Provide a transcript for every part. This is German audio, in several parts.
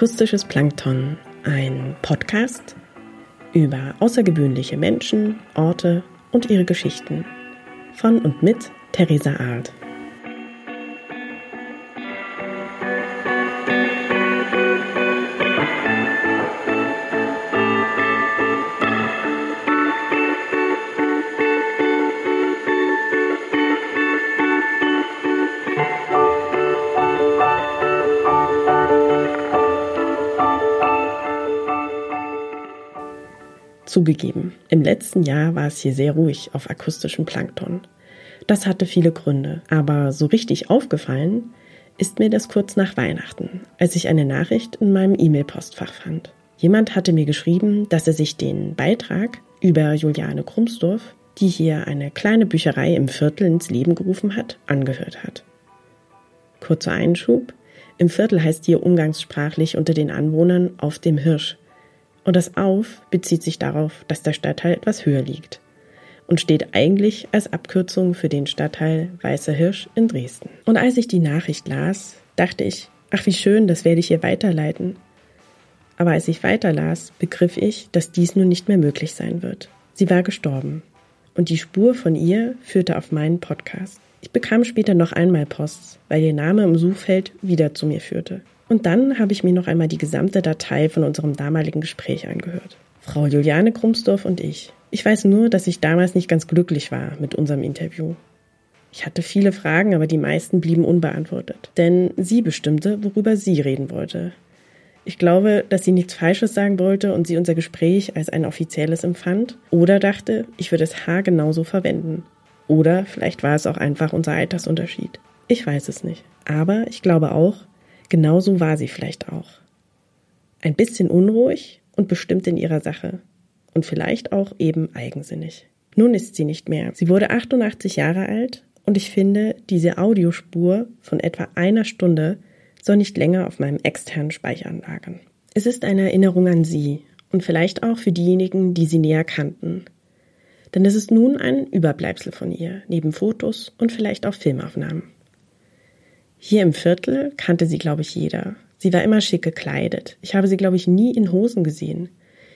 Akustisches Plankton, ein Podcast über außergewöhnliche Menschen, Orte und ihre Geschichten. Von und mit Theresa Arlt. Zugegeben, im letzten Jahr war es hier sehr ruhig auf akustischem Plankton. Das hatte viele Gründe, aber so richtig aufgefallen ist mir das kurz nach Weihnachten, als ich eine Nachricht in meinem E-Mail-Postfach fand. Jemand hatte mir geschrieben, dass er sich den Beitrag über Juliane Krumsdorf, die hier eine kleine Bücherei im Viertel ins Leben gerufen hat, angehört hat. Kurzer Einschub. Im Viertel heißt hier umgangssprachlich unter den Anwohnern auf dem Hirsch, und das Auf bezieht sich darauf, dass der Stadtteil etwas höher liegt und steht eigentlich als Abkürzung für den Stadtteil Weißer Hirsch in Dresden. Und als ich die Nachricht las, dachte ich, ach wie schön, das werde ich ihr weiterleiten. Aber als ich weiterlas, begriff ich, dass dies nun nicht mehr möglich sein wird. Sie war gestorben. Und die Spur von ihr führte auf meinen Podcast. Ich bekam später noch einmal Post, weil ihr Name im Suchfeld wieder zu mir führte. Und dann habe ich mir noch einmal die gesamte Datei von unserem damaligen Gespräch angehört. Frau Juliane Krumsdorf und ich. Ich weiß nur, dass ich damals nicht ganz glücklich war mit unserem Interview. Ich hatte viele Fragen, aber die meisten blieben unbeantwortet. Denn sie bestimmte, worüber sie reden wollte. Ich glaube, dass sie nichts Falsches sagen wollte und sie unser Gespräch als ein offizielles empfand oder dachte, ich würde es Haar genauso verwenden. Oder vielleicht war es auch einfach unser Altersunterschied. Ich weiß es nicht. Aber ich glaube auch, Genauso war sie vielleicht auch. Ein bisschen unruhig und bestimmt in ihrer Sache. Und vielleicht auch eben eigensinnig. Nun ist sie nicht mehr. Sie wurde 88 Jahre alt und ich finde, diese Audiospur von etwa einer Stunde soll nicht länger auf meinem externen Speicher lagern. Es ist eine Erinnerung an sie und vielleicht auch für diejenigen, die sie näher kannten. Denn es ist nun ein Überbleibsel von ihr, neben Fotos und vielleicht auch Filmaufnahmen. Hier im Viertel kannte sie, glaube ich, jeder. Sie war immer schick gekleidet. Ich habe sie, glaube ich, nie in Hosen gesehen.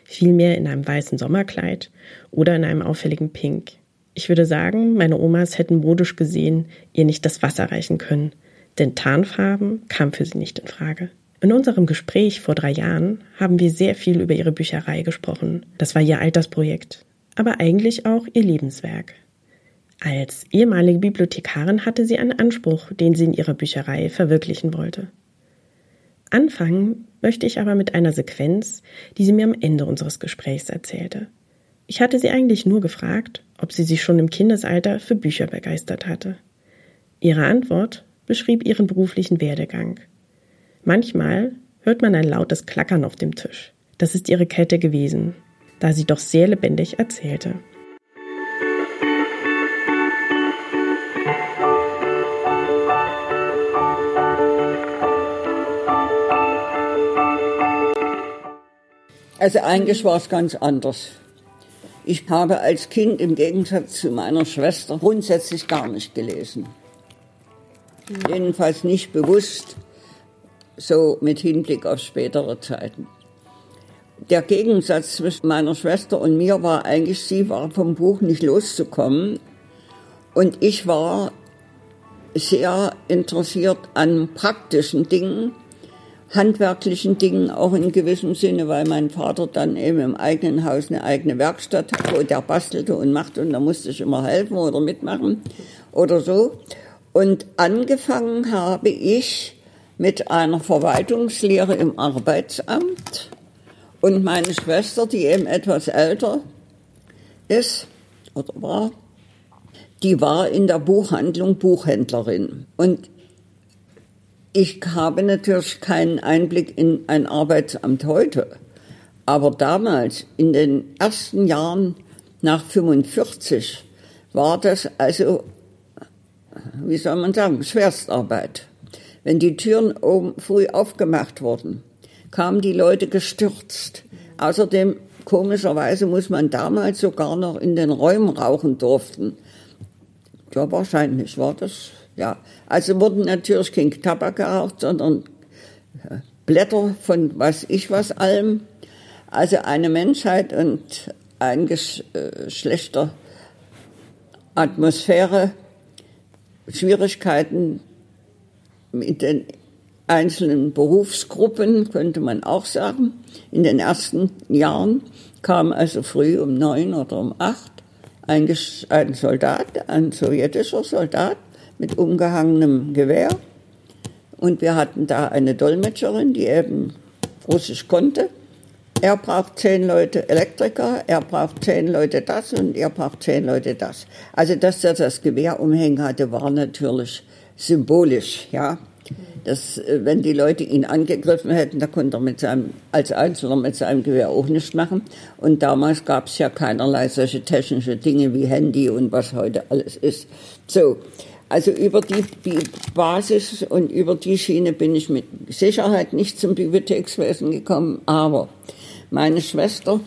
Vielmehr in einem weißen Sommerkleid oder in einem auffälligen Pink. Ich würde sagen, meine Omas hätten modisch gesehen ihr nicht das Wasser reichen können, denn Tarnfarben kam für sie nicht in Frage. In unserem Gespräch vor drei Jahren haben wir sehr viel über ihre Bücherei gesprochen. Das war ihr Altersprojekt, aber eigentlich auch ihr Lebenswerk. Als ehemalige Bibliothekarin hatte sie einen Anspruch, den sie in ihrer Bücherei verwirklichen wollte. Anfangen möchte ich aber mit einer Sequenz, die sie mir am Ende unseres Gesprächs erzählte. Ich hatte sie eigentlich nur gefragt, ob sie sich schon im Kindesalter für Bücher begeistert hatte. Ihre Antwort beschrieb ihren beruflichen Werdegang. Manchmal hört man ein lautes Klackern auf dem Tisch. Das ist ihre Kette gewesen, da sie doch sehr lebendig erzählte. Also eigentlich war es ganz anders. Ich habe als Kind im Gegensatz zu meiner Schwester grundsätzlich gar nicht gelesen. Jedenfalls nicht bewusst, so mit Hinblick auf spätere Zeiten. Der Gegensatz zwischen meiner Schwester und mir war eigentlich, sie war vom Buch nicht loszukommen und ich war sehr interessiert an praktischen Dingen handwerklichen Dingen auch in gewissem Sinne, weil mein Vater dann eben im eigenen Haus eine eigene Werkstatt hatte und der bastelte und machte und da musste ich immer helfen oder mitmachen oder so. Und angefangen habe ich mit einer Verwaltungslehre im Arbeitsamt und meine Schwester, die eben etwas älter ist oder war, die war in der Buchhandlung Buchhändlerin. Und ich habe natürlich keinen Einblick in ein Arbeitsamt heute, aber damals, in den ersten Jahren nach 45, war das also, wie soll man sagen, Schwerstarbeit. Wenn die Türen oben früh aufgemacht wurden, kamen die Leute gestürzt. Außerdem, komischerweise, muss man damals sogar noch in den Räumen rauchen durften. Ja, wahrscheinlich war das ja, also wurden natürlich kein Tabak geraucht, sondern Blätter von was ich was allem. Also eine Menschheit und ein schlechter Atmosphäre, Schwierigkeiten mit den einzelnen Berufsgruppen, könnte man auch sagen. In den ersten Jahren kam also früh um neun oder um acht ein Soldat, ein sowjetischer Soldat mit umgehangenem Gewehr. Und wir hatten da eine Dolmetscherin, die eben Russisch konnte. Er braucht zehn Leute Elektriker, er braucht zehn Leute das und er braucht zehn Leute das. Also, dass er das Gewehr umhängen hatte, war natürlich symbolisch, ja. Das, äh, wenn die Leute ihn angegriffen hätten, da konnte er mit seinem, als Einzelner mit seinem Gewehr auch nichts machen. Und damals gab es ja keinerlei solche technische Dinge wie Handy und was heute alles ist. So. Also über die, die Basis und über die Schiene bin ich mit Sicherheit nicht zum Bibliothekswesen gekommen, aber meine Schwester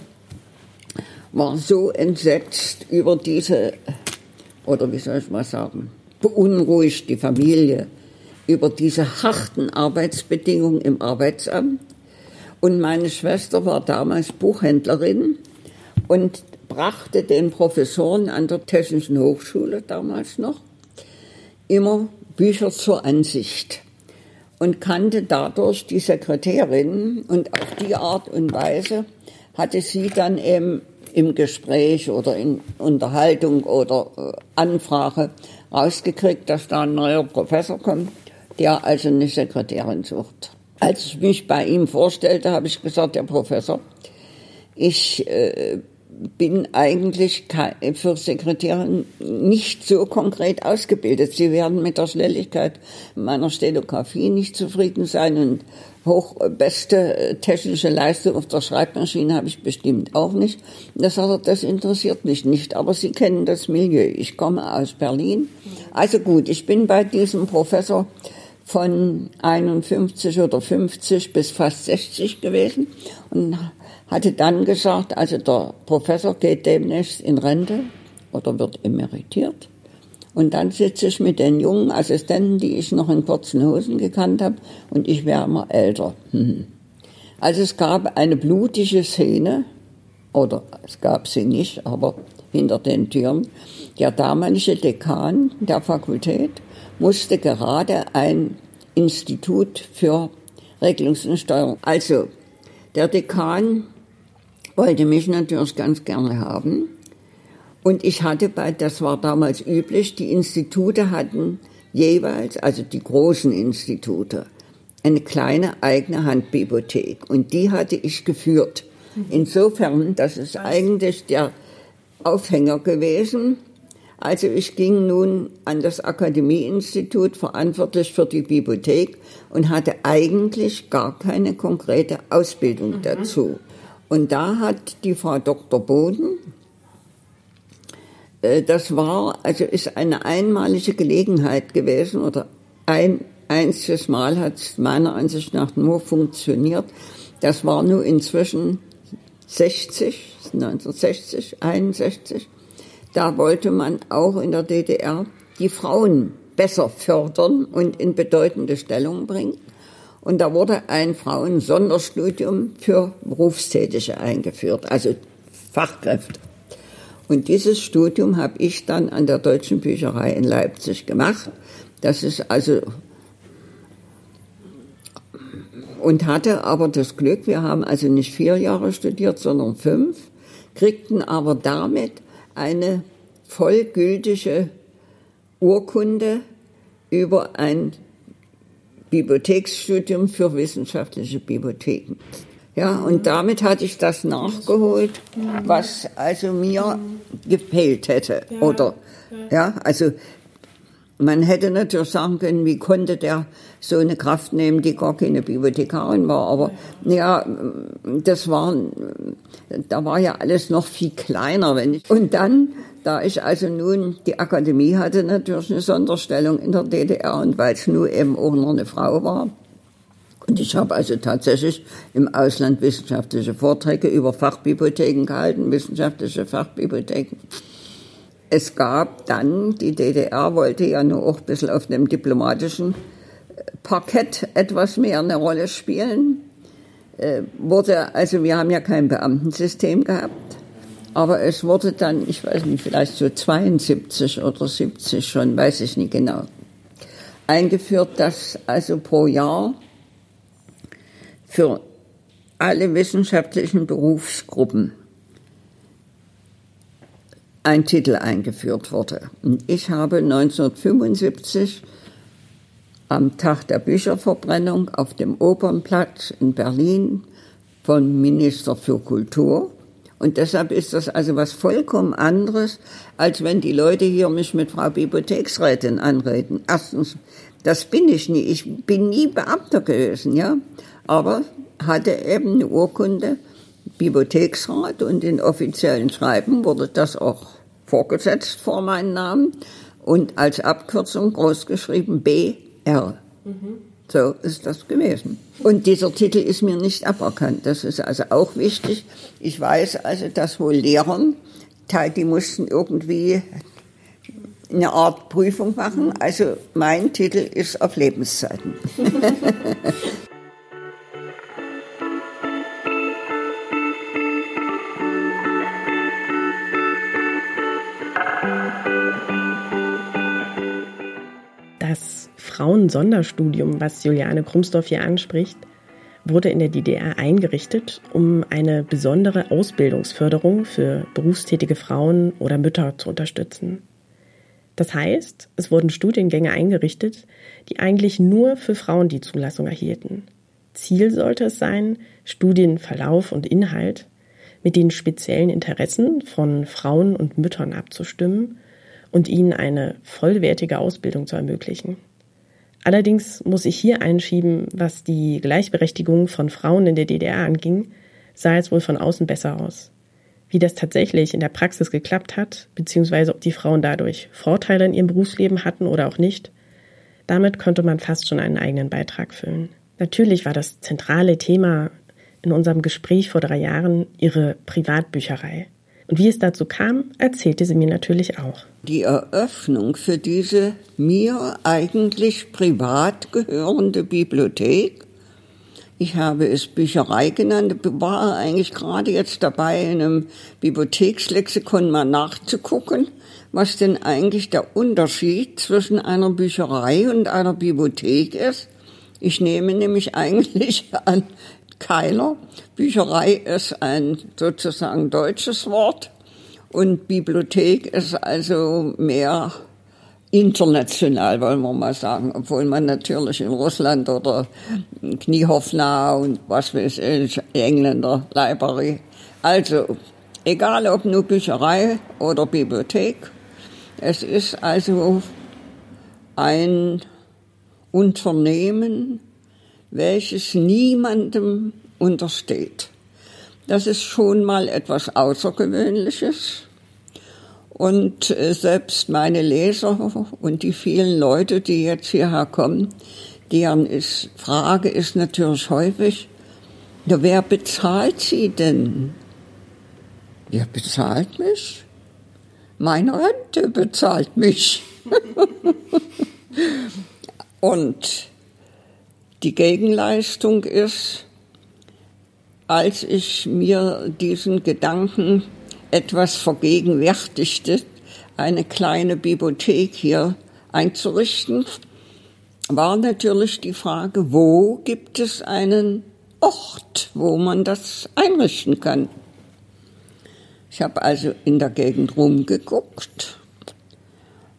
war so entsetzt über diese, oder wie soll ich mal sagen, beunruhigt die Familie über diese harten Arbeitsbedingungen im Arbeitsamt. Und meine Schwester war damals Buchhändlerin und brachte den Professoren an der Technischen Hochschule damals noch immer Bücher zur Ansicht und kannte dadurch die Sekretärin und auf die Art und Weise hatte sie dann eben im Gespräch oder in Unterhaltung oder äh, Anfrage rausgekriegt, dass da ein neuer Professor kommt, der also eine Sekretärin sucht. Als ich mich bei ihm vorstellte, habe ich gesagt, der Professor, ich äh, bin eigentlich für Sekretärin nicht so konkret ausgebildet. Sie werden mit der Schnelligkeit meiner Stenografie nicht zufrieden sein und hochbeste äh, technische Leistung auf der Schreibmaschine habe ich bestimmt auch nicht. Das, das interessiert mich nicht, aber Sie kennen das Milieu. Ich komme aus Berlin. Also gut, ich bin bei diesem Professor von 51 oder 50 bis fast 60 gewesen und hatte dann gesagt, also der Professor geht demnächst in Rente oder wird emeritiert. Und dann sitze ich mit den jungen Assistenten, die ich noch in kurzen Hosen gekannt habe, und ich wäre immer älter. Hm. Also es gab eine blutige Szene, oder es gab sie nicht, aber hinter den Türen. Der damalige Dekan der Fakultät musste gerade ein Institut für Regelungs- und Steuerung. Also, der Dekan wollte mich natürlich ganz gerne haben. Und ich hatte bei, das war damals üblich, die Institute hatten jeweils, also die großen Institute, eine kleine eigene Handbibliothek. Und die hatte ich geführt. Insofern, das ist eigentlich der Aufhänger gewesen. Also ich ging nun an das Akademieinstitut verantwortlich für die Bibliothek und hatte eigentlich gar keine konkrete Ausbildung mhm. dazu. Und da hat die Frau Dr. Boden, äh, das war, also ist eine einmalige Gelegenheit gewesen oder ein einziges Mal hat es meiner Ansicht nach nur funktioniert. Das war nur inzwischen 60, 1960, 61. Da wollte man auch in der DDR die Frauen besser fördern und in bedeutende Stellung bringen. Und da wurde ein Frauensonderstudium für Berufstätige eingeführt, also Fachkräfte. Und dieses Studium habe ich dann an der Deutschen Bücherei in Leipzig gemacht. Das ist also und hatte aber das Glück, wir haben also nicht vier Jahre studiert, sondern fünf, kriegten aber damit eine vollgültige Urkunde über ein Bibliotheksstudium für wissenschaftliche Bibliotheken. Ja, und damit hatte ich das nachgeholt, was also mir gefehlt hätte. Oder, ja, also man hätte natürlich sagen können, wie konnte der so eine Kraft nehmen, die gar keine Bibliothekarin war. Aber ja, das war, da war ja alles noch viel kleiner. Wenn ich, und dann da ich also nun die Akademie hatte, natürlich eine Sonderstellung in der DDR und weil es nur eben auch noch eine Frau war. Und ich habe also tatsächlich im Ausland wissenschaftliche Vorträge über Fachbibliotheken gehalten, wissenschaftliche Fachbibliotheken. Es gab dann, die DDR wollte ja nur auch ein bisschen auf dem diplomatischen Parkett etwas mehr eine Rolle spielen. Äh, wurde, also wir haben ja kein Beamtensystem gehabt, aber es wurde dann, ich weiß nicht, vielleicht so 72 oder 70 schon, weiß ich nicht genau, eingeführt, dass also pro Jahr für alle wissenschaftlichen Berufsgruppen ein Titel eingeführt wurde. Und ich habe 1975 am Tag der Bücherverbrennung auf dem Opernplatz in Berlin vom Minister für Kultur. Und deshalb ist das also was vollkommen anderes, als wenn die Leute hier mich mit Frau Bibliotheksrätin anreden. Erstens, das bin ich nie. Ich bin nie Beamter gewesen, ja. Aber hatte eben eine Urkunde, Bibliotheksrat und in offiziellen Schreiben wurde das auch vorgesetzt vor meinem Namen und als Abkürzung großgeschrieben B R. Mhm. So ist das gewesen. Und dieser Titel ist mir nicht aberkannt. Das ist also auch wichtig. Ich weiß also, dass wohl Lehrern, die mussten irgendwie eine Art Prüfung machen. Also mein Titel ist auf Lebenszeiten. Frauensonderstudium, was Juliane Krumsdorf hier anspricht, wurde in der DDR eingerichtet, um eine besondere Ausbildungsförderung für berufstätige Frauen oder Mütter zu unterstützen. Das heißt, es wurden Studiengänge eingerichtet, die eigentlich nur für Frauen die Zulassung erhielten. Ziel sollte es sein, Studienverlauf und Inhalt mit den speziellen Interessen von Frauen und Müttern abzustimmen und ihnen eine vollwertige Ausbildung zu ermöglichen. Allerdings muss ich hier einschieben, was die Gleichberechtigung von Frauen in der DDR anging, sah es wohl von außen besser aus. Wie das tatsächlich in der Praxis geklappt hat, beziehungsweise ob die Frauen dadurch Vorteile in ihrem Berufsleben hatten oder auch nicht, damit konnte man fast schon einen eigenen Beitrag füllen. Natürlich war das zentrale Thema in unserem Gespräch vor drei Jahren ihre Privatbücherei. Und wie es dazu kam, erzählte sie mir natürlich auch. Die Eröffnung für diese mir eigentlich privat gehörende Bibliothek, ich habe es Bücherei genannt, war eigentlich gerade jetzt dabei, in einem Bibliothekslexikon mal nachzugucken, was denn eigentlich der Unterschied zwischen einer Bücherei und einer Bibliothek ist. Ich nehme nämlich eigentlich an, keiner. Bücherei ist ein sozusagen deutsches Wort und Bibliothek ist also mehr international, wollen wir mal sagen, obwohl man natürlich in Russland oder Kniehoffna und was weiß ich, Engländer, Library. Also, egal ob nur Bücherei oder Bibliothek, es ist also ein Unternehmen, welches niemandem untersteht. Das ist schon mal etwas Außergewöhnliches. Und äh, selbst meine Leser und die vielen Leute, die jetzt hierher kommen, deren ist, Frage ist natürlich häufig, ja, wer bezahlt sie denn? Wer bezahlt mich? Meine Rente bezahlt mich. und die Gegenleistung ist, als ich mir diesen Gedanken etwas vergegenwärtigte, eine kleine Bibliothek hier einzurichten, war natürlich die Frage, wo gibt es einen Ort, wo man das einrichten kann. Ich habe also in der Gegend rumgeguckt,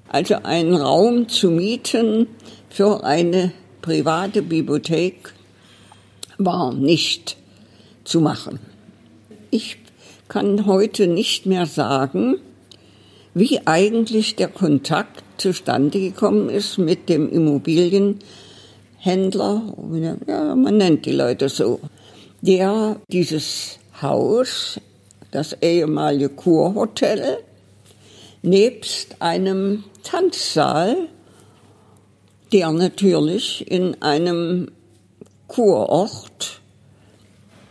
also einen Raum zu mieten für eine private Bibliothek war nicht zu machen. Ich kann heute nicht mehr sagen, wie eigentlich der Kontakt zustande gekommen ist mit dem Immobilienhändler, ja, man nennt die Leute so, der dieses Haus, das ehemalige Kurhotel, nebst einem Tanzsaal der natürlich in einem Kurort,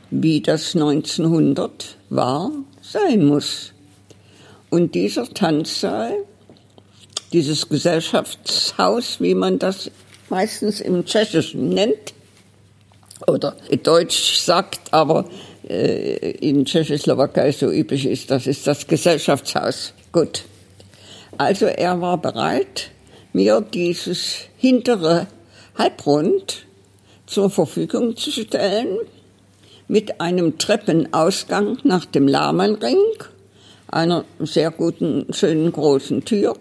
wie das 1900 war, sein muss. Und dieser Tanzsaal, dieses Gesellschaftshaus, wie man das meistens im Tschechischen nennt oder Deutsch sagt, aber äh, in Tschechoslowakei so üblich ist. Das ist das Gesellschaftshaus. Gut. Also er war bereit, mir dieses hintere Halbrund zur Verfügung zu stellen mit einem Treppenausgang nach dem Lahmannring, einer sehr guten, schönen großen Tür,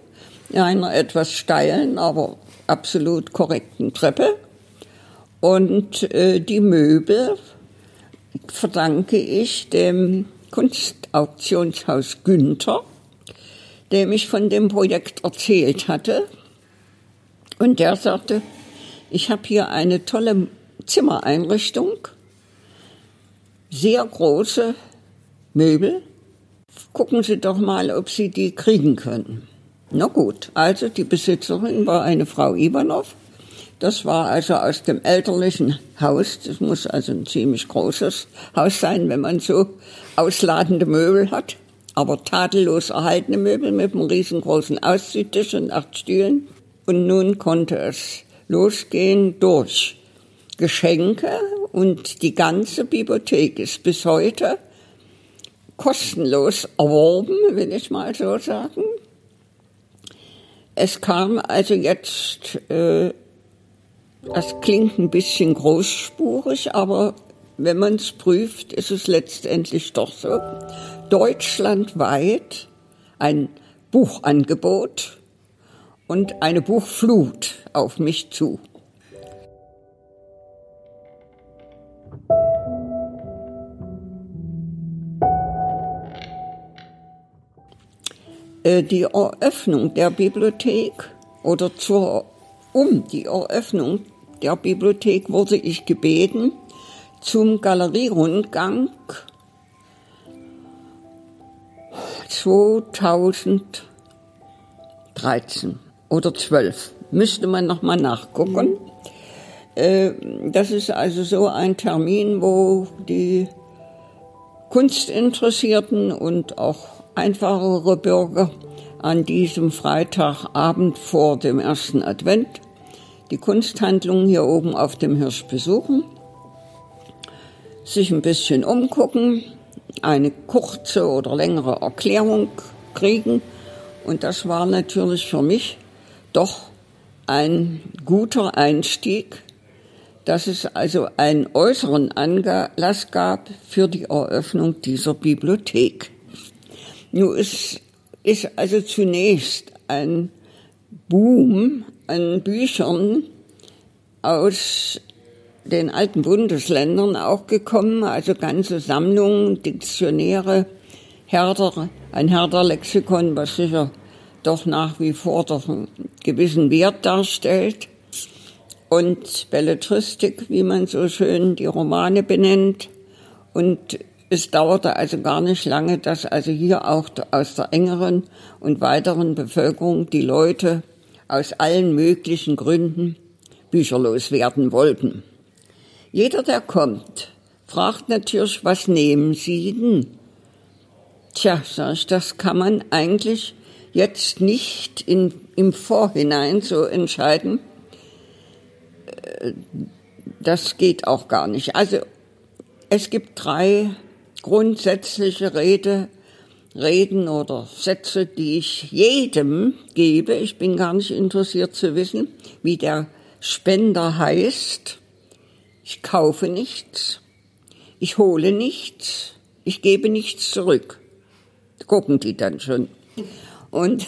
einer etwas steilen, aber absolut korrekten Treppe. Und äh, die Möbel verdanke ich dem Kunstauktionshaus Günther, dem ich von dem Projekt erzählt hatte. Und der sagte, ich habe hier eine tolle Zimmereinrichtung, sehr große Möbel. Gucken Sie doch mal, ob Sie die kriegen können. Na gut, also die Besitzerin war eine Frau Ivanov. Das war also aus dem elterlichen Haus. Das muss also ein ziemlich großes Haus sein, wenn man so ausladende Möbel hat. Aber tadellos erhaltene Möbel mit einem riesengroßen Ausziehtisch und acht Stühlen. Und nun konnte es losgehen durch Geschenke und die ganze Bibliothek ist bis heute kostenlos erworben, will ich mal so sagen. Es kam also jetzt, äh, das klingt ein bisschen großspurig, aber wenn man es prüft, ist es letztendlich doch so. Deutschlandweit ein Buchangebot und eine Buchflut auf mich zu. Äh, die Eröffnung der Bibliothek oder zur, um die Eröffnung der Bibliothek wurde ich gebeten zum Galerierundgang 2013 oder 12. Müsste man noch mal nachgucken. Äh, das ist also so ein Termin, wo die Kunstinteressierten und auch einfachere Bürger an diesem Freitagabend vor dem ersten Advent die Kunsthandlung hier oben auf dem Hirsch besuchen, sich ein bisschen umgucken, eine kurze oder längere Erklärung kriegen. Und das war natürlich für mich doch ein guter Einstieg, dass es also einen äußeren Anlass gab für die Eröffnung dieser Bibliothek. Nun ist, ist also zunächst ein Boom an Büchern aus den alten Bundesländern auch gekommen, also ganze Sammlungen, Diktionäre, Herder, ein Herder-Lexikon, was sicher doch nach wie vor doch einen gewissen Wert darstellt. Und Belletristik, wie man so schön die Romane benennt. Und es dauerte also gar nicht lange, dass also hier auch aus der engeren und weiteren Bevölkerung die Leute aus allen möglichen Gründen bücherlos werden wollten. Jeder, der kommt, fragt natürlich, was nehmen Sie denn? Tja, sag ich, das kann man eigentlich jetzt nicht in, im Vorhinein so entscheiden. Äh, das geht auch gar nicht. Also es gibt drei grundsätzliche Rede, Reden oder Sätze, die ich jedem gebe. Ich bin gar nicht interessiert zu wissen, wie der Spender heißt. Ich kaufe nichts. Ich hole nichts. Ich gebe nichts zurück. Gucken die dann schon. Und,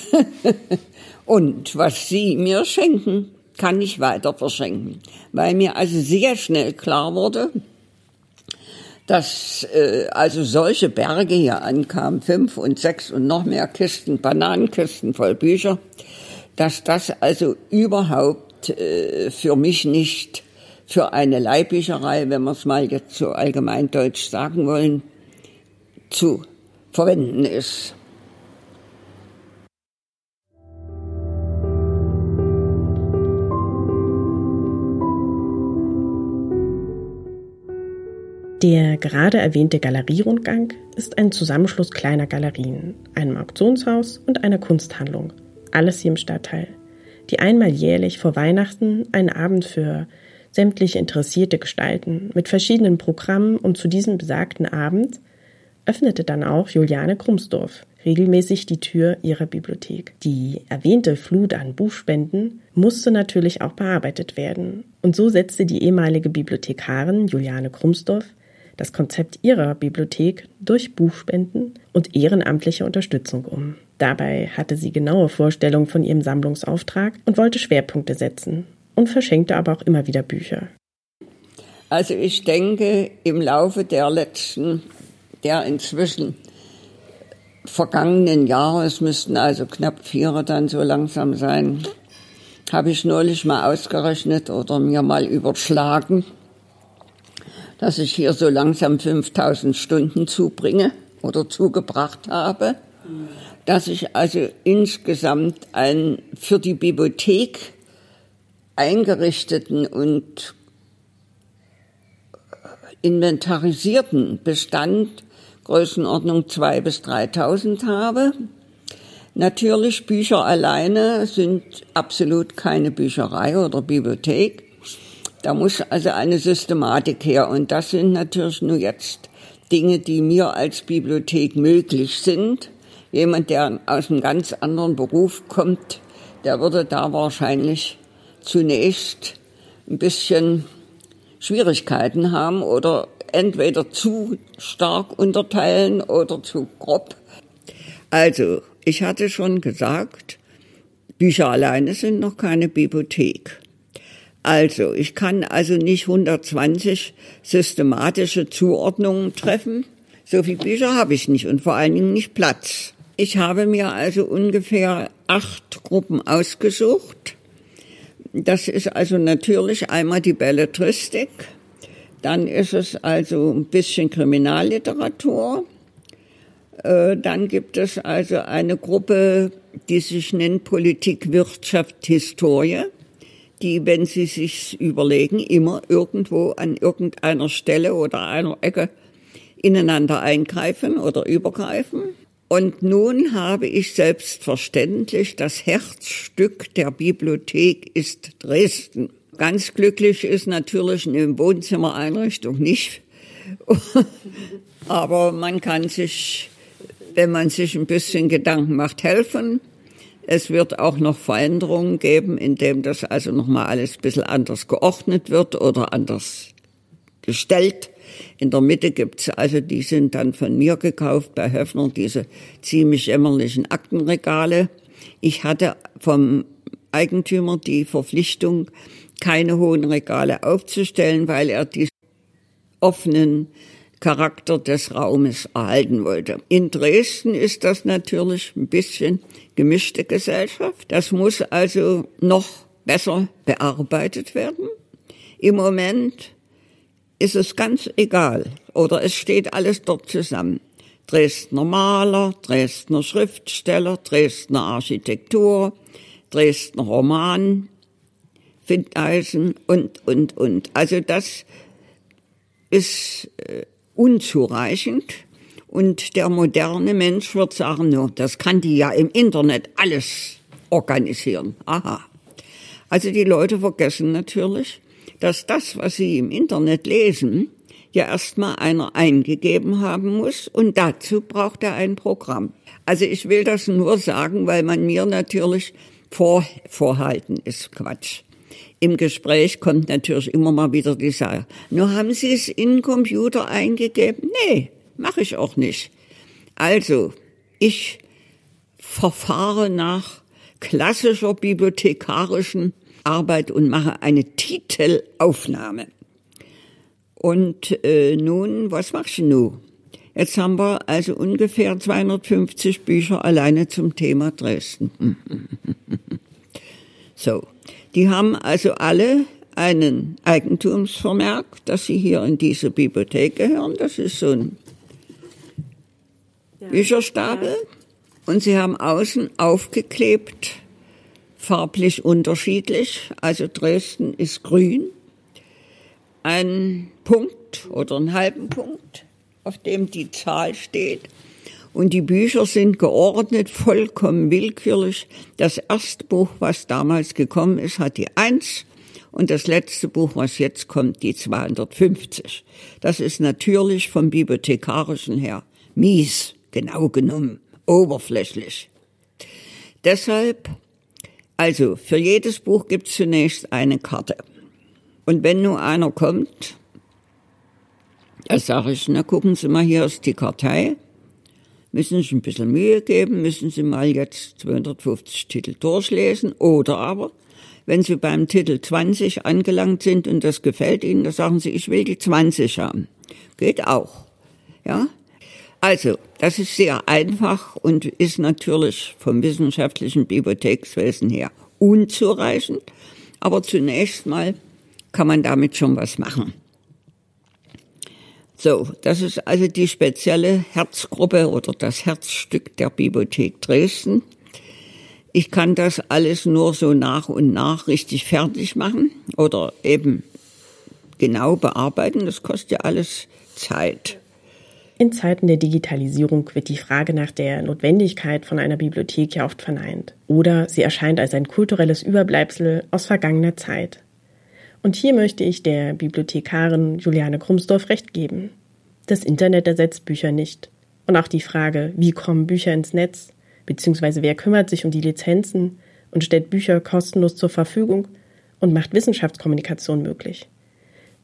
und was sie mir schenken, kann ich weiter verschenken. Weil mir also sehr schnell klar wurde, dass äh, also solche Berge hier ankamen, fünf und sechs und noch mehr Kisten, Bananenkisten voll Bücher, dass das also überhaupt äh, für mich nicht für eine Leihbücherei, wenn wir es mal jetzt so allgemeindeutsch sagen wollen, zu verwenden ist. Der gerade erwähnte Galerierundgang ist ein Zusammenschluss kleiner Galerien, einem Auktionshaus und einer Kunsthandlung. Alles hier im Stadtteil. die einmal jährlich vor Weihnachten einen Abend für sämtliche interessierte Gestalten mit verschiedenen Programmen und zu diesem besagten Abend öffnete dann auch Juliane Krumsdorf regelmäßig die Tür ihrer Bibliothek. Die erwähnte Flut an Buchspenden musste natürlich auch bearbeitet werden. Und so setzte die ehemalige Bibliothekarin Juliane Krumsdorf das Konzept ihrer Bibliothek durch Buchspenden und ehrenamtliche Unterstützung um. Dabei hatte sie genaue Vorstellungen von ihrem Sammlungsauftrag und wollte Schwerpunkte setzen und verschenkte aber auch immer wieder Bücher. Also ich denke, im Laufe der letzten, der inzwischen vergangenen Jahre, es müssten also knapp vier dann so langsam sein, habe ich neulich mal ausgerechnet oder mir mal überschlagen, dass ich hier so langsam 5000 Stunden zubringe oder zugebracht habe, dass ich also insgesamt einen für die Bibliothek eingerichteten und inventarisierten Bestand Größenordnung 2.000 bis 3.000 habe. Natürlich, Bücher alleine sind absolut keine Bücherei oder Bibliothek. Da muss also eine Systematik her. Und das sind natürlich nur jetzt Dinge, die mir als Bibliothek möglich sind. Jemand, der aus einem ganz anderen Beruf kommt, der würde da wahrscheinlich zunächst ein bisschen Schwierigkeiten haben oder entweder zu stark unterteilen oder zu grob. Also, ich hatte schon gesagt, Bücher alleine sind noch keine Bibliothek. Also, ich kann also nicht 120 systematische Zuordnungen treffen. So viele Bücher habe ich nicht und vor allen Dingen nicht Platz. Ich habe mir also ungefähr acht Gruppen ausgesucht. Das ist also natürlich einmal die Belletristik, dann ist es also ein bisschen Kriminalliteratur, äh, dann gibt es also eine Gruppe, die sich nennt Politik, Wirtschaft, Historie die, wenn Sie sich überlegen, immer irgendwo an irgendeiner Stelle oder einer Ecke ineinander eingreifen oder übergreifen. Und nun habe ich selbstverständlich das Herzstück der Bibliothek ist Dresden. Ganz glücklich ist natürlich eine Wohnzimmereinrichtung nicht. Aber man kann sich, wenn man sich ein bisschen Gedanken macht, helfen. Es wird auch noch Veränderungen geben, indem das also nochmal alles ein bisschen anders geordnet wird oder anders gestellt. In der Mitte gibt's also, die sind dann von mir gekauft bei Höfner, diese ziemlich jämmerlichen Aktenregale. Ich hatte vom Eigentümer die Verpflichtung, keine hohen Regale aufzustellen, weil er die offenen Charakter des Raumes erhalten wollte. In Dresden ist das natürlich ein bisschen gemischte Gesellschaft. Das muss also noch besser bearbeitet werden. Im Moment ist es ganz egal oder es steht alles dort zusammen. Dresdner Maler, Dresdner Schriftsteller, Dresdner Architektur, Dresdner Roman, Findeisen und, und, und. Also das ist äh, unzureichend. Und der moderne Mensch wird sagen, no, das kann die ja im Internet alles organisieren. Aha. Also die Leute vergessen natürlich, dass das, was sie im Internet lesen, ja erstmal einer eingegeben haben muss und dazu braucht er ein Programm. Also ich will das nur sagen, weil man mir natürlich vor, vorhalten ist Quatsch. Im Gespräch kommt natürlich immer mal wieder die Sache. Nur haben Sie es in den Computer eingegeben? Nee, mache ich auch nicht. Also, ich verfahre nach klassischer bibliothekarischen Arbeit und mache eine Titelaufnahme. Und äh, nun, was machst du nun? Jetzt haben wir also ungefähr 250 Bücher alleine zum Thema Dresden. so, die haben also alle einen Eigentumsvermerk, dass sie hier in diese Bibliothek gehören. Das ist so ein ja. Bücherstapel. Und sie haben außen aufgeklebt, farblich unterschiedlich. Also Dresden ist grün. Ein Punkt oder einen halben Punkt, auf dem die Zahl steht. Und die Bücher sind geordnet, vollkommen willkürlich. Das erste Buch, was damals gekommen ist, hat die Eins und das letzte Buch, was jetzt kommt, die 250. Das ist natürlich vom Bibliothekarischen her mies, genau genommen, oberflächlich. Deshalb, also für jedes Buch gibt es zunächst eine Karte. Und wenn nur einer kommt, da sage ich, na gucken Sie mal, hier ist die Kartei. Müssen Sie ein bisschen Mühe geben, müssen Sie mal jetzt 250 Titel durchlesen. Oder aber, wenn Sie beim Titel 20 angelangt sind und das gefällt Ihnen, dann sagen Sie, ich will die 20 haben. Geht auch. Ja? Also, das ist sehr einfach und ist natürlich vom wissenschaftlichen Bibliothekswesen her unzureichend. Aber zunächst mal kann man damit schon was machen. So, das ist also die spezielle Herzgruppe oder das Herzstück der Bibliothek Dresden. Ich kann das alles nur so nach und nach richtig fertig machen oder eben genau bearbeiten. Das kostet ja alles Zeit. In Zeiten der Digitalisierung wird die Frage nach der Notwendigkeit von einer Bibliothek ja oft verneint. Oder sie erscheint als ein kulturelles Überbleibsel aus vergangener Zeit. Und hier möchte ich der Bibliothekarin Juliane Krumsdorf recht geben. Das Internet ersetzt Bücher nicht. Und auch die Frage, wie kommen Bücher ins Netz, beziehungsweise wer kümmert sich um die Lizenzen und stellt Bücher kostenlos zur Verfügung und macht Wissenschaftskommunikation möglich.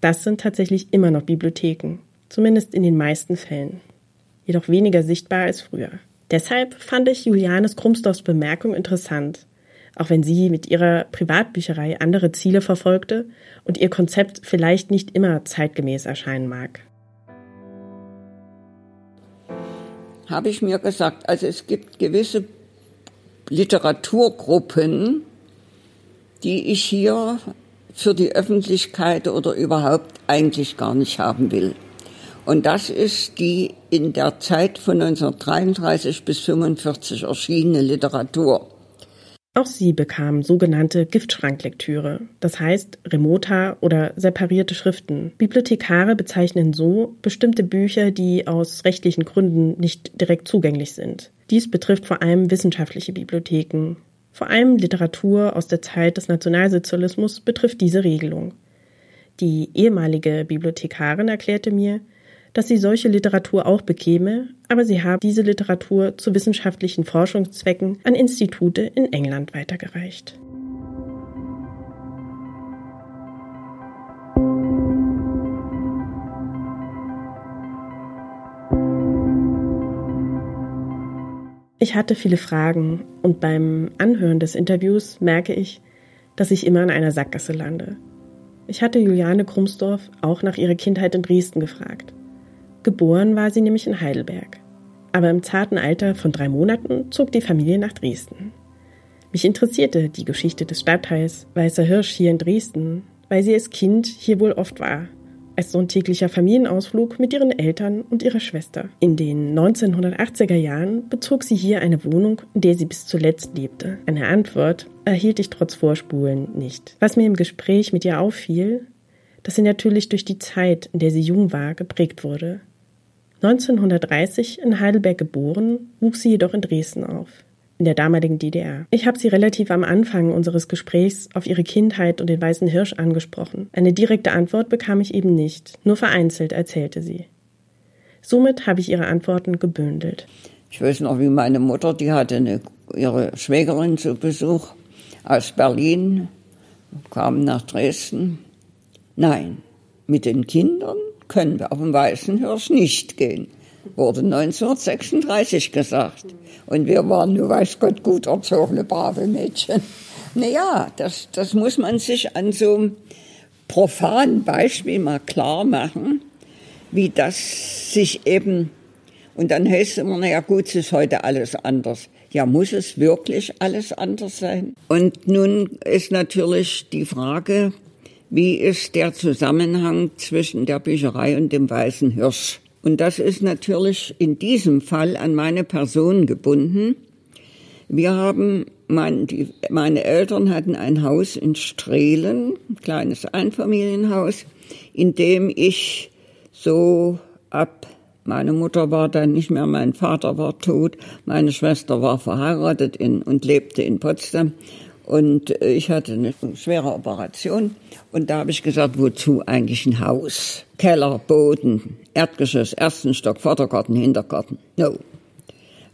Das sind tatsächlich immer noch Bibliotheken, zumindest in den meisten Fällen. Jedoch weniger sichtbar als früher. Deshalb fand ich Julianes Krumsdorfs Bemerkung interessant, auch wenn sie mit ihrer Privatbücherei andere Ziele verfolgte und ihr Konzept vielleicht nicht immer zeitgemäß erscheinen mag. Habe ich mir gesagt, also es gibt gewisse Literaturgruppen, die ich hier für die Öffentlichkeit oder überhaupt eigentlich gar nicht haben will. Und das ist die in der Zeit von 1933 bis 1945 erschienene Literatur. Auch sie bekamen sogenannte Giftschranklektüre, das heißt Remota oder separierte Schriften. Bibliothekare bezeichnen so bestimmte Bücher, die aus rechtlichen Gründen nicht direkt zugänglich sind. Dies betrifft vor allem wissenschaftliche Bibliotheken. Vor allem Literatur aus der Zeit des Nationalsozialismus betrifft diese Regelung. Die ehemalige Bibliothekarin erklärte mir, dass sie solche Literatur auch bekäme, aber sie habe diese Literatur zu wissenschaftlichen Forschungszwecken an Institute in England weitergereicht. Ich hatte viele Fragen und beim Anhören des Interviews merke ich, dass ich immer in einer Sackgasse lande. Ich hatte Juliane Krumsdorf auch nach ihrer Kindheit in Dresden gefragt. Geboren war sie nämlich in Heidelberg. Aber im zarten Alter von drei Monaten zog die Familie nach Dresden. Mich interessierte die Geschichte des Stadtteils Weißer Hirsch hier in Dresden, weil sie als Kind hier wohl oft war. Als sonntäglicher Familienausflug mit ihren Eltern und ihrer Schwester. In den 1980er Jahren bezog sie hier eine Wohnung, in der sie bis zuletzt lebte. Eine Antwort erhielt ich trotz Vorspulen nicht. Was mir im Gespräch mit ihr auffiel, dass sie natürlich durch die Zeit, in der sie jung war, geprägt wurde. 1930 in Heidelberg geboren, wuchs sie jedoch in Dresden auf, in der damaligen DDR. Ich habe sie relativ am Anfang unseres Gesprächs auf ihre Kindheit und den weißen Hirsch angesprochen. Eine direkte Antwort bekam ich eben nicht, nur vereinzelt erzählte sie. Somit habe ich ihre Antworten gebündelt. Ich weiß noch, wie meine Mutter, die hatte eine, ihre Schwägerin zu Besuch aus Berlin, kam nach Dresden. Nein, mit den Kindern können wir auf den Weißen Hirsch nicht gehen. Wurde 1936 gesagt. Und wir waren, nur weiß Gott, gut erzogene, brave Mädchen. Naja, das, das muss man sich an so einem profanen Beispiel mal klar machen, wie das sich eben, und dann heißt es immer, naja gut, es ist heute alles anders. Ja, muss es wirklich alles anders sein? Und nun ist natürlich die Frage, wie ist der Zusammenhang zwischen der Bücherei und dem Weißen Hirsch? Und das ist natürlich in diesem Fall an meine Person gebunden. Wir haben, mein, die, meine Eltern hatten ein Haus in Strehlen, ein kleines Einfamilienhaus, in dem ich so ab Meine Mutter war dann nicht mehr, mein Vater war tot, meine Schwester war verheiratet in, und lebte in Potsdam. Und äh, ich hatte eine schwere Operation. Und da habe ich gesagt, wozu eigentlich ein Haus? Keller, Boden, Erdgeschoss, ersten Stock, Vordergarten, Hintergarten. No.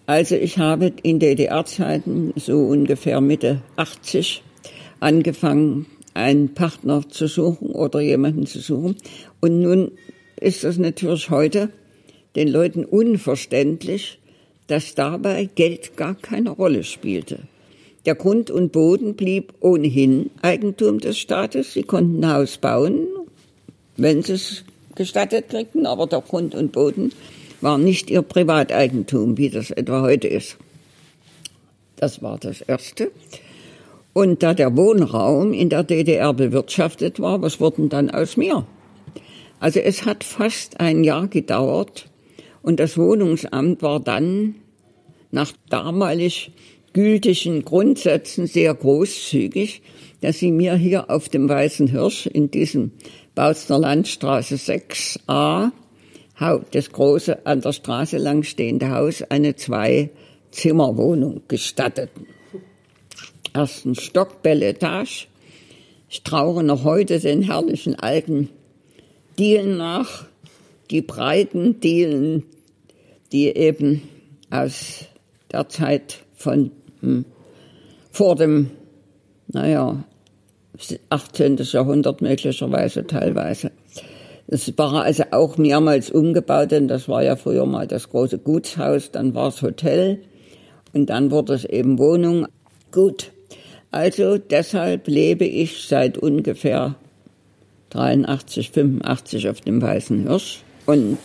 Also ich habe in DDR-Zeiten so ungefähr Mitte 80 angefangen, einen Partner zu suchen oder jemanden zu suchen. Und nun ist das natürlich heute den Leuten unverständlich, dass dabei Geld gar keine Rolle spielte. Der Grund und Boden blieb ohnehin Eigentum des Staates. Sie konnten ein Haus bauen, wenn sie es gestattet kriegten, aber der Grund und Boden war nicht ihr Privateigentum, wie das etwa heute ist. Das war das Erste. Und da der Wohnraum in der DDR bewirtschaftet war, was wurden dann aus mir? Also es hat fast ein Jahr gedauert und das Wohnungsamt war dann nach damalig gültigen Grundsätzen sehr großzügig, dass sie mir hier auf dem Weißen Hirsch in diesem Bautzner Landstraße 6a, das große an der Straße lang stehende Haus, eine Zwei-Zimmer-Wohnung gestatteten ersten Stock, Belletage. Ich traue noch heute den herrlichen alten Dielen nach, die breiten Dielen, die eben aus der Zeit von hm, vor dem, naja, 18. Jahrhundert möglicherweise teilweise. Es war also auch mehrmals umgebaut, denn das war ja früher mal das große Gutshaus, dann war es Hotel und dann wurde es eben Wohnung. Gut, also deshalb lebe ich seit ungefähr 83, 85 auf dem Weißen Hirsch und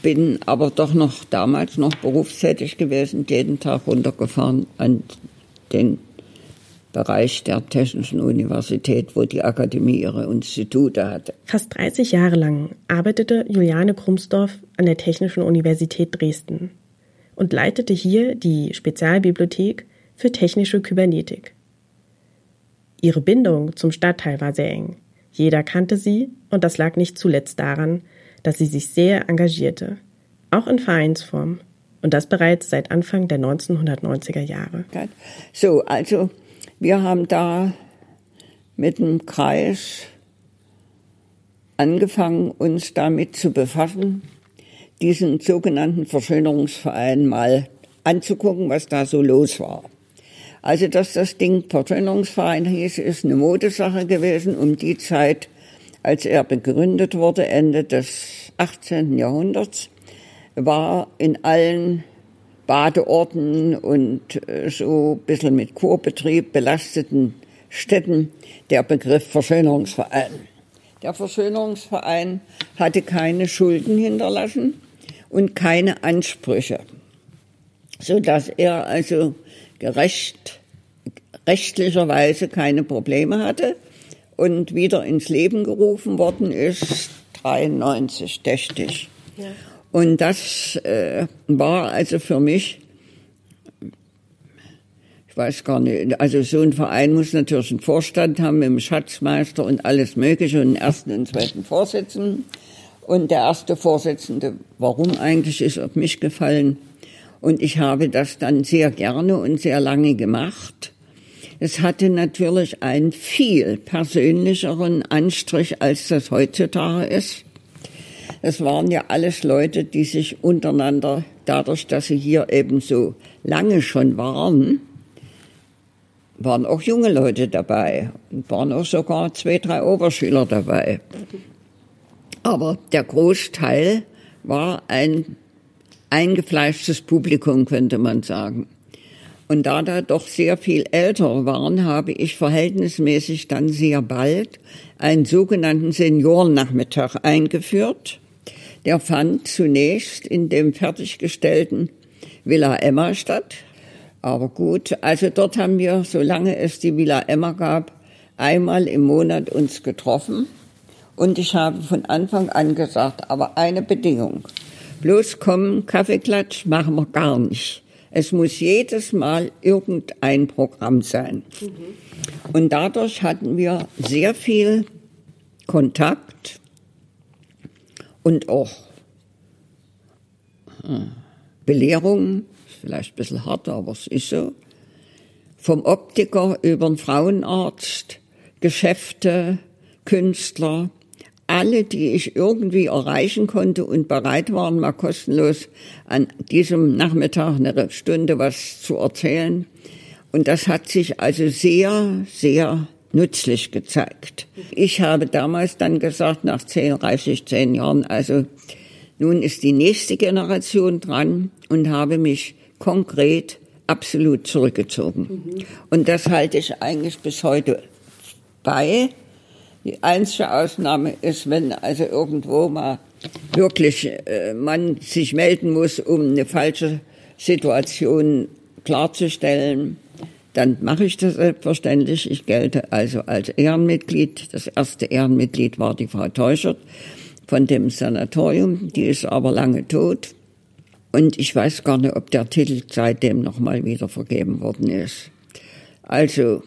bin aber doch noch damals noch berufstätig gewesen, jeden Tag runtergefahren an den Bereich der Technischen Universität, wo die Akademie ihre Institute hatte. Fast 30 Jahre lang arbeitete Juliane Krumsdorf an der Technischen Universität Dresden und leitete hier die Spezialbibliothek für technische Kybernetik. Ihre Bindung zum Stadtteil war sehr eng. Jeder kannte sie und das lag nicht zuletzt daran, dass sie sich sehr engagierte, auch in Vereinsform und das bereits seit Anfang der 1990er Jahre. So, also wir haben da mit dem Kreis angefangen, uns damit zu befassen, diesen sogenannten Verschönerungsverein mal anzugucken, was da so los war. Also, dass das Ding Verbrennungsverein hieß, ist eine Modesache gewesen um die Zeit, als er begründet wurde, Ende des 18. Jahrhunderts, war in allen Badeorten und äh, so ein bisschen mit Kurbetrieb belasteten Städten der Begriff Verschönerungsverein. Der Verschönerungsverein hatte keine Schulden hinterlassen und keine Ansprüche, so dass er also gerecht, rechtlicherweise keine Probleme hatte und wieder ins Leben gerufen worden ist, 93, dächtig. Ja. Und das äh, war also für mich, ich weiß gar nicht, also so ein Verein muss natürlich einen Vorstand haben mit dem Schatzmeister und alles Mögliche und einen ersten und zweiten Vorsitzenden. Und der erste Vorsitzende, warum eigentlich, ist auf mich gefallen, und ich habe das dann sehr gerne und sehr lange gemacht. Es hatte natürlich einen viel persönlicheren Anstrich, als das heutzutage ist. Es waren ja alles Leute, die sich untereinander, dadurch, dass sie hier eben so lange schon waren, waren auch junge Leute dabei und waren auch sogar zwei, drei Oberschüler dabei. Aber der Großteil war ein eingefleischtes Publikum, könnte man sagen. Und da da doch sehr viel älter waren, habe ich verhältnismäßig dann sehr bald einen sogenannten Seniorennachmittag eingeführt. Der fand zunächst in dem fertiggestellten Villa Emma statt. Aber gut, also dort haben wir, solange es die Villa Emma gab, einmal im Monat uns getroffen. Und ich habe von Anfang an gesagt, aber eine Bedingung bloß kommen, Kaffeeklatsch machen wir gar nicht. Es muss jedes Mal irgendein Programm sein. Mhm. Und dadurch hatten wir sehr viel Kontakt und auch Belehrung, vielleicht ein bisschen hart, aber es ist so. Vom Optiker über den Frauenarzt, Geschäfte, Künstler, alle, die ich irgendwie erreichen konnte und bereit waren, mal kostenlos an diesem Nachmittag eine Stunde was zu erzählen. Und das hat sich also sehr, sehr nützlich gezeigt. Ich habe damals dann gesagt, nach zehn, 30, zehn Jahren, also nun ist die nächste Generation dran und habe mich konkret absolut zurückgezogen. Mhm. Und das halte ich eigentlich bis heute bei. Die einzige Ausnahme ist, wenn also irgendwo mal wirklich äh, man sich melden muss, um eine falsche Situation klarzustellen, dann mache ich das selbstverständlich. Ich gelte also als Ehrenmitglied. Das erste Ehrenmitglied war die Frau Teuschert von dem Sanatorium. Die ist aber lange tot. Und ich weiß gar nicht, ob der Titel seitdem nochmal wieder vergeben worden ist. Also,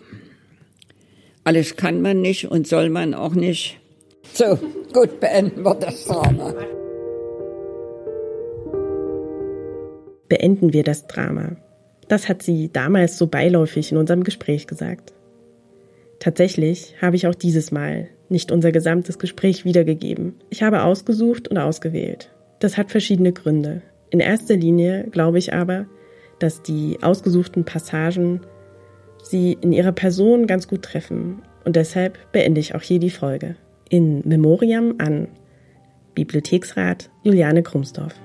alles kann man nicht und soll man auch nicht. So, gut, beenden wir das Drama. Beenden wir das Drama. Das hat sie damals so beiläufig in unserem Gespräch gesagt. Tatsächlich habe ich auch dieses Mal nicht unser gesamtes Gespräch wiedergegeben. Ich habe ausgesucht und ausgewählt. Das hat verschiedene Gründe. In erster Linie glaube ich aber, dass die ausgesuchten Passagen sie in ihrer Person ganz gut treffen und deshalb beende ich auch hier die Folge. In Memoriam an Bibliotheksrat Juliane Krumsdorf.